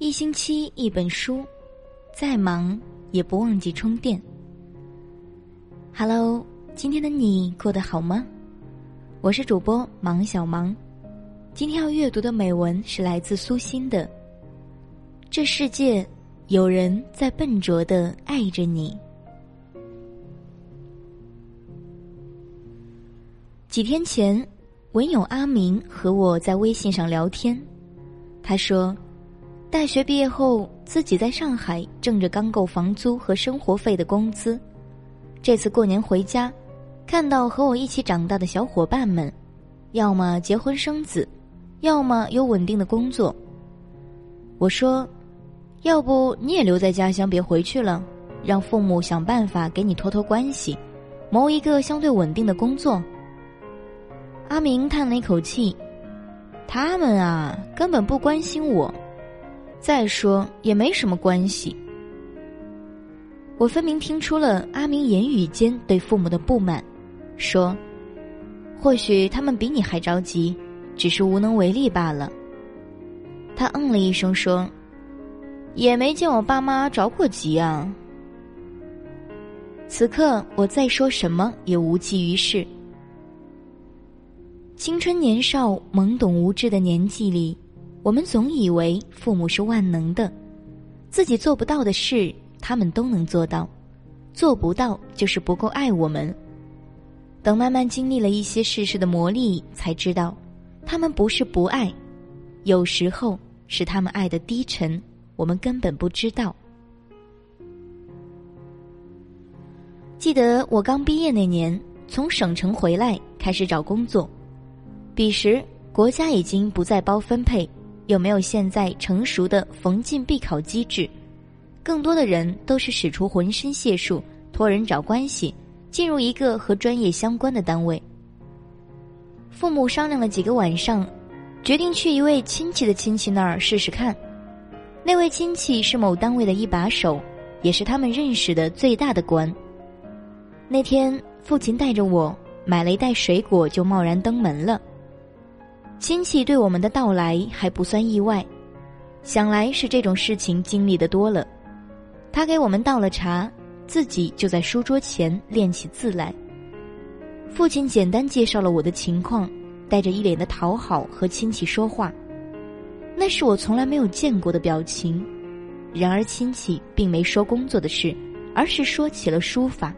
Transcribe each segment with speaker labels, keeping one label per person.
Speaker 1: 一星期一本书，再忙也不忘记充电。Hello，今天的你过得好吗？我是主播芒小芒，今天要阅读的美文是来自苏欣的《这世界有人在笨拙的爱着你》。几天前，文友阿明和我在微信上聊天，他说。大学毕业后，自己在上海挣着刚够房租和生活费的工资。这次过年回家，看到和我一起长大的小伙伴们，要么结婚生子，要么有稳定的工作。我说：“要不你也留在家乡，别回去了，让父母想办法给你托托关系，谋一个相对稳定的工作。”阿明叹了一口气：“他们啊，根本不关心我。”再说也没什么关系。我分明听出了阿明言语间对父母的不满，说：“或许他们比你还着急，只是无能为力罢了。”他嗯了一声说：“也没见我爸妈着过急啊。”此刻我再说什么也无济于事。青春年少、懵懂无知的年纪里。我们总以为父母是万能的，自己做不到的事，他们都能做到；做不到就是不够爱我们。等慢慢经历了一些世事的磨砺，才知道，他们不是不爱，有时候是他们爱的低沉，我们根本不知道。记得我刚毕业那年，从省城回来，开始找工作，彼时国家已经不再包分配。有没有现在成熟的逢进必考机制？更多的人都是使出浑身解数，托人找关系，进入一个和专业相关的单位。父母商量了几个晚上，决定去一位亲戚的亲戚那儿试试看。那位亲戚是某单位的一把手，也是他们认识的最大的官。那天，父亲带着我买了一袋水果，就贸然登门了。亲戚对我们的到来还不算意外，想来是这种事情经历的多了。他给我们倒了茶，自己就在书桌前练起字来。父亲简单介绍了我的情况，带着一脸的讨好和亲戚说话，那是我从来没有见过的表情。然而亲戚并没说工作的事，而是说起了书法。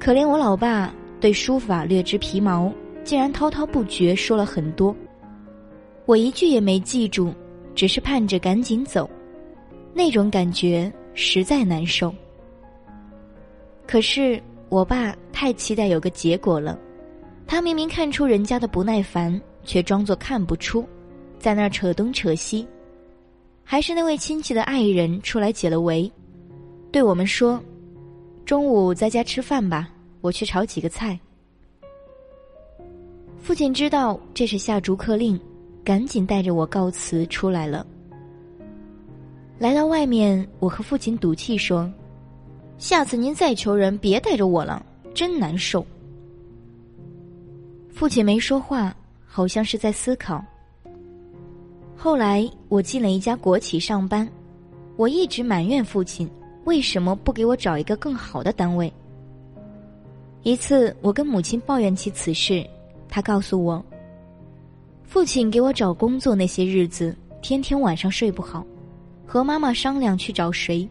Speaker 1: 可怜我老爸对书法略知皮毛。竟然滔滔不绝说了很多，我一句也没记住，只是盼着赶紧走，那种感觉实在难受。可是我爸太期待有个结果了，他明明看出人家的不耐烦，却装作看不出，在那儿扯东扯西。还是那位亲戚的爱人出来解了围，对我们说：“中午在家吃饭吧，我去炒几个菜。”父亲知道这是下逐客令，赶紧带着我告辞出来了。来到外面，我和父亲赌气说：“下次您再求人，别带着我了，真难受。”父亲没说话，好像是在思考。后来我进了一家国企上班，我一直埋怨父亲为什么不给我找一个更好的单位。一次，我跟母亲抱怨起此事。他告诉我，父亲给我找工作那些日子，天天晚上睡不好，和妈妈商量去找谁。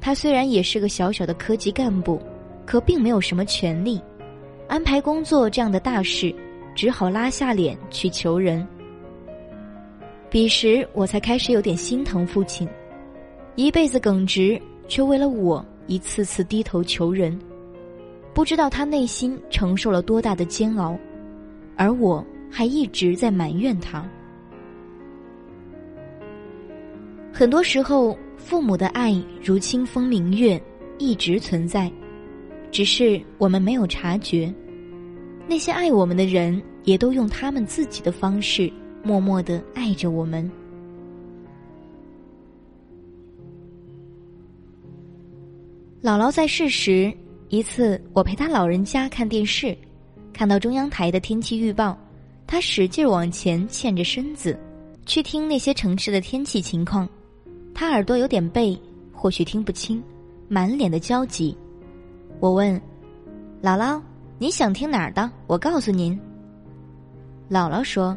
Speaker 1: 他虽然也是个小小的科级干部，可并没有什么权利，安排工作这样的大事，只好拉下脸去求人。彼时我才开始有点心疼父亲，一辈子耿直，却为了我一次次低头求人，不知道他内心承受了多大的煎熬。而我还一直在埋怨他。很多时候，父母的爱如清风明月，一直存在，只是我们没有察觉。那些爱我们的人，也都用他们自己的方式，默默的爱着我们。姥姥在世时，一次我陪她老人家看电视。看到中央台的天气预报，他使劲往前欠着身子，去听那些城市的天气情况，他耳朵有点背，或许听不清，满脸的焦急。我问：“姥姥，你想听哪儿的？我告诉您。”姥姥说：“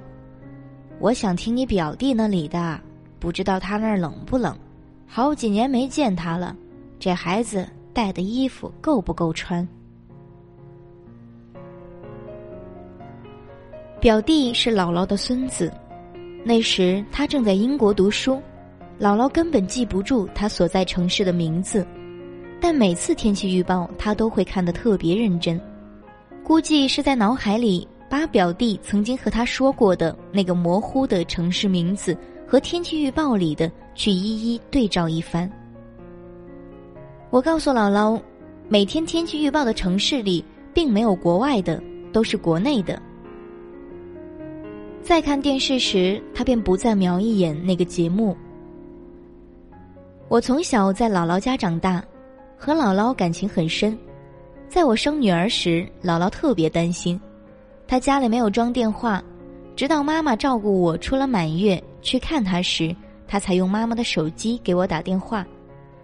Speaker 1: 我想听你表弟那里的，不知道他那儿冷不冷？好几年没见他了，这孩子带的衣服够不够穿？”表弟是姥姥的孙子，那时他正在英国读书，姥姥根本记不住他所在城市的名字，但每次天气预报他都会看得特别认真，估计是在脑海里把表弟曾经和他说过的那个模糊的城市名字和天气预报里的去一一对照一番。我告诉姥姥，每天天气预报的城市里并没有国外的，都是国内的。在看电视时，他便不再瞄一眼那个节目。我从小在姥姥家长大，和姥姥感情很深。在我生女儿时，姥姥特别担心，她家里没有装电话，直到妈妈照顾我出了满月去看她时，她才用妈妈的手机给我打电话，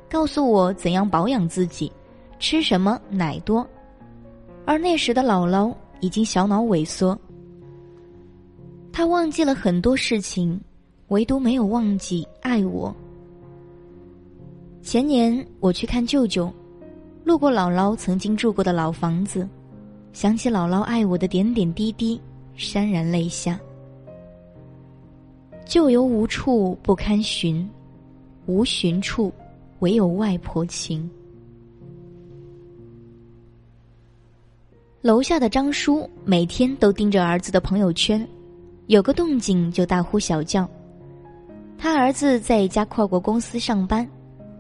Speaker 1: 告诉我怎样保养自己，吃什么奶多。而那时的姥姥已经小脑萎缩。他忘记了很多事情，唯独没有忘记爱我。前年我去看舅舅，路过姥姥曾经住过的老房子，想起姥姥爱我的点点滴滴，潸然泪下。旧游无处不堪寻，无寻处，唯有外婆情。楼下的张叔每天都盯着儿子的朋友圈。有个动静就大呼小叫。他儿子在一家跨国公司上班，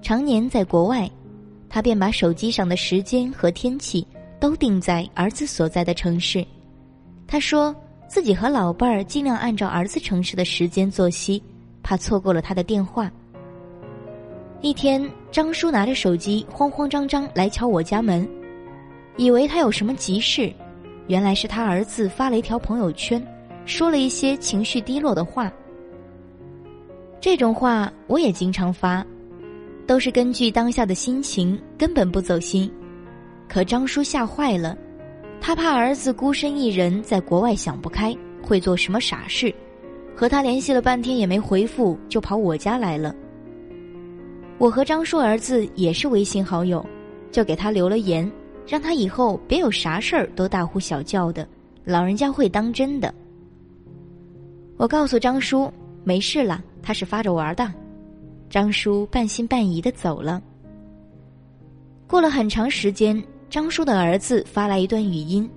Speaker 1: 常年在国外，他便把手机上的时间和天气都定在儿子所在的城市。他说自己和老伴儿尽量按照儿子城市的时间作息，怕错过了他的电话。一天，张叔拿着手机慌慌张张来敲我家门，以为他有什么急事，原来是他儿子发了一条朋友圈。说了一些情绪低落的话，这种话我也经常发，都是根据当下的心情，根本不走心。可张叔吓坏了，他怕儿子孤身一人在国外想不开，会做什么傻事，和他联系了半天也没回复，就跑我家来了。我和张叔儿子也是微信好友，就给他留了言，让他以后别有啥事儿都大呼小叫的，老人家会当真的。我告诉张叔没事了，他是发着玩的。张叔半信半疑的走了。过了很长时间，张叔的儿子发来一段语音，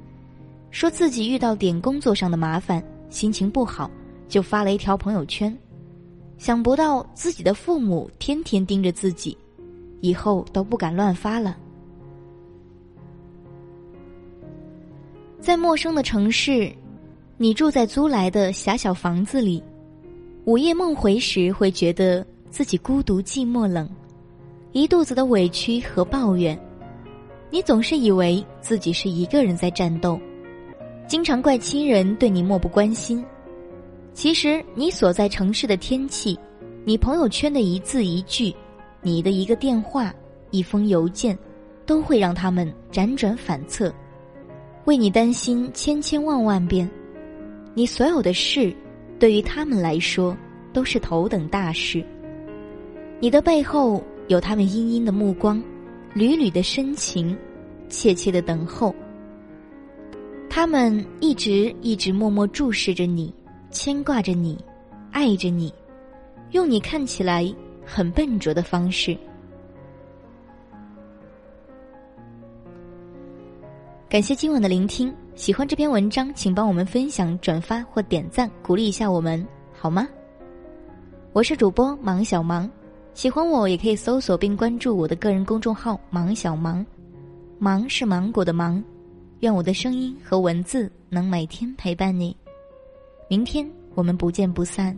Speaker 1: 说自己遇到点工作上的麻烦，心情不好，就发了一条朋友圈。想不到自己的父母天天盯着自己，以后都不敢乱发了。在陌生的城市。你住在租来的狭小房子里，午夜梦回时会觉得自己孤独、寂寞、冷，一肚子的委屈和抱怨。你总是以为自己是一个人在战斗，经常怪亲人对你漠不关心。其实你所在城市的天气，你朋友圈的一字一句，你的一个电话、一封邮件，都会让他们辗转反侧，为你担心千千万万遍。你所有的事，对于他们来说都是头等大事。你的背后有他们殷殷的目光，缕缕的深情，切切的等候。他们一直一直默默注视着你，牵挂着你，爱着你，用你看起来很笨拙的方式。感谢今晚的聆听。喜欢这篇文章，请帮我们分享、转发或点赞，鼓励一下我们，好吗？我是主播芒小芒，喜欢我也可以搜索并关注我的个人公众号“芒小芒”，芒是芒果的芒。愿我的声音和文字能每天陪伴你，明天我们不见不散。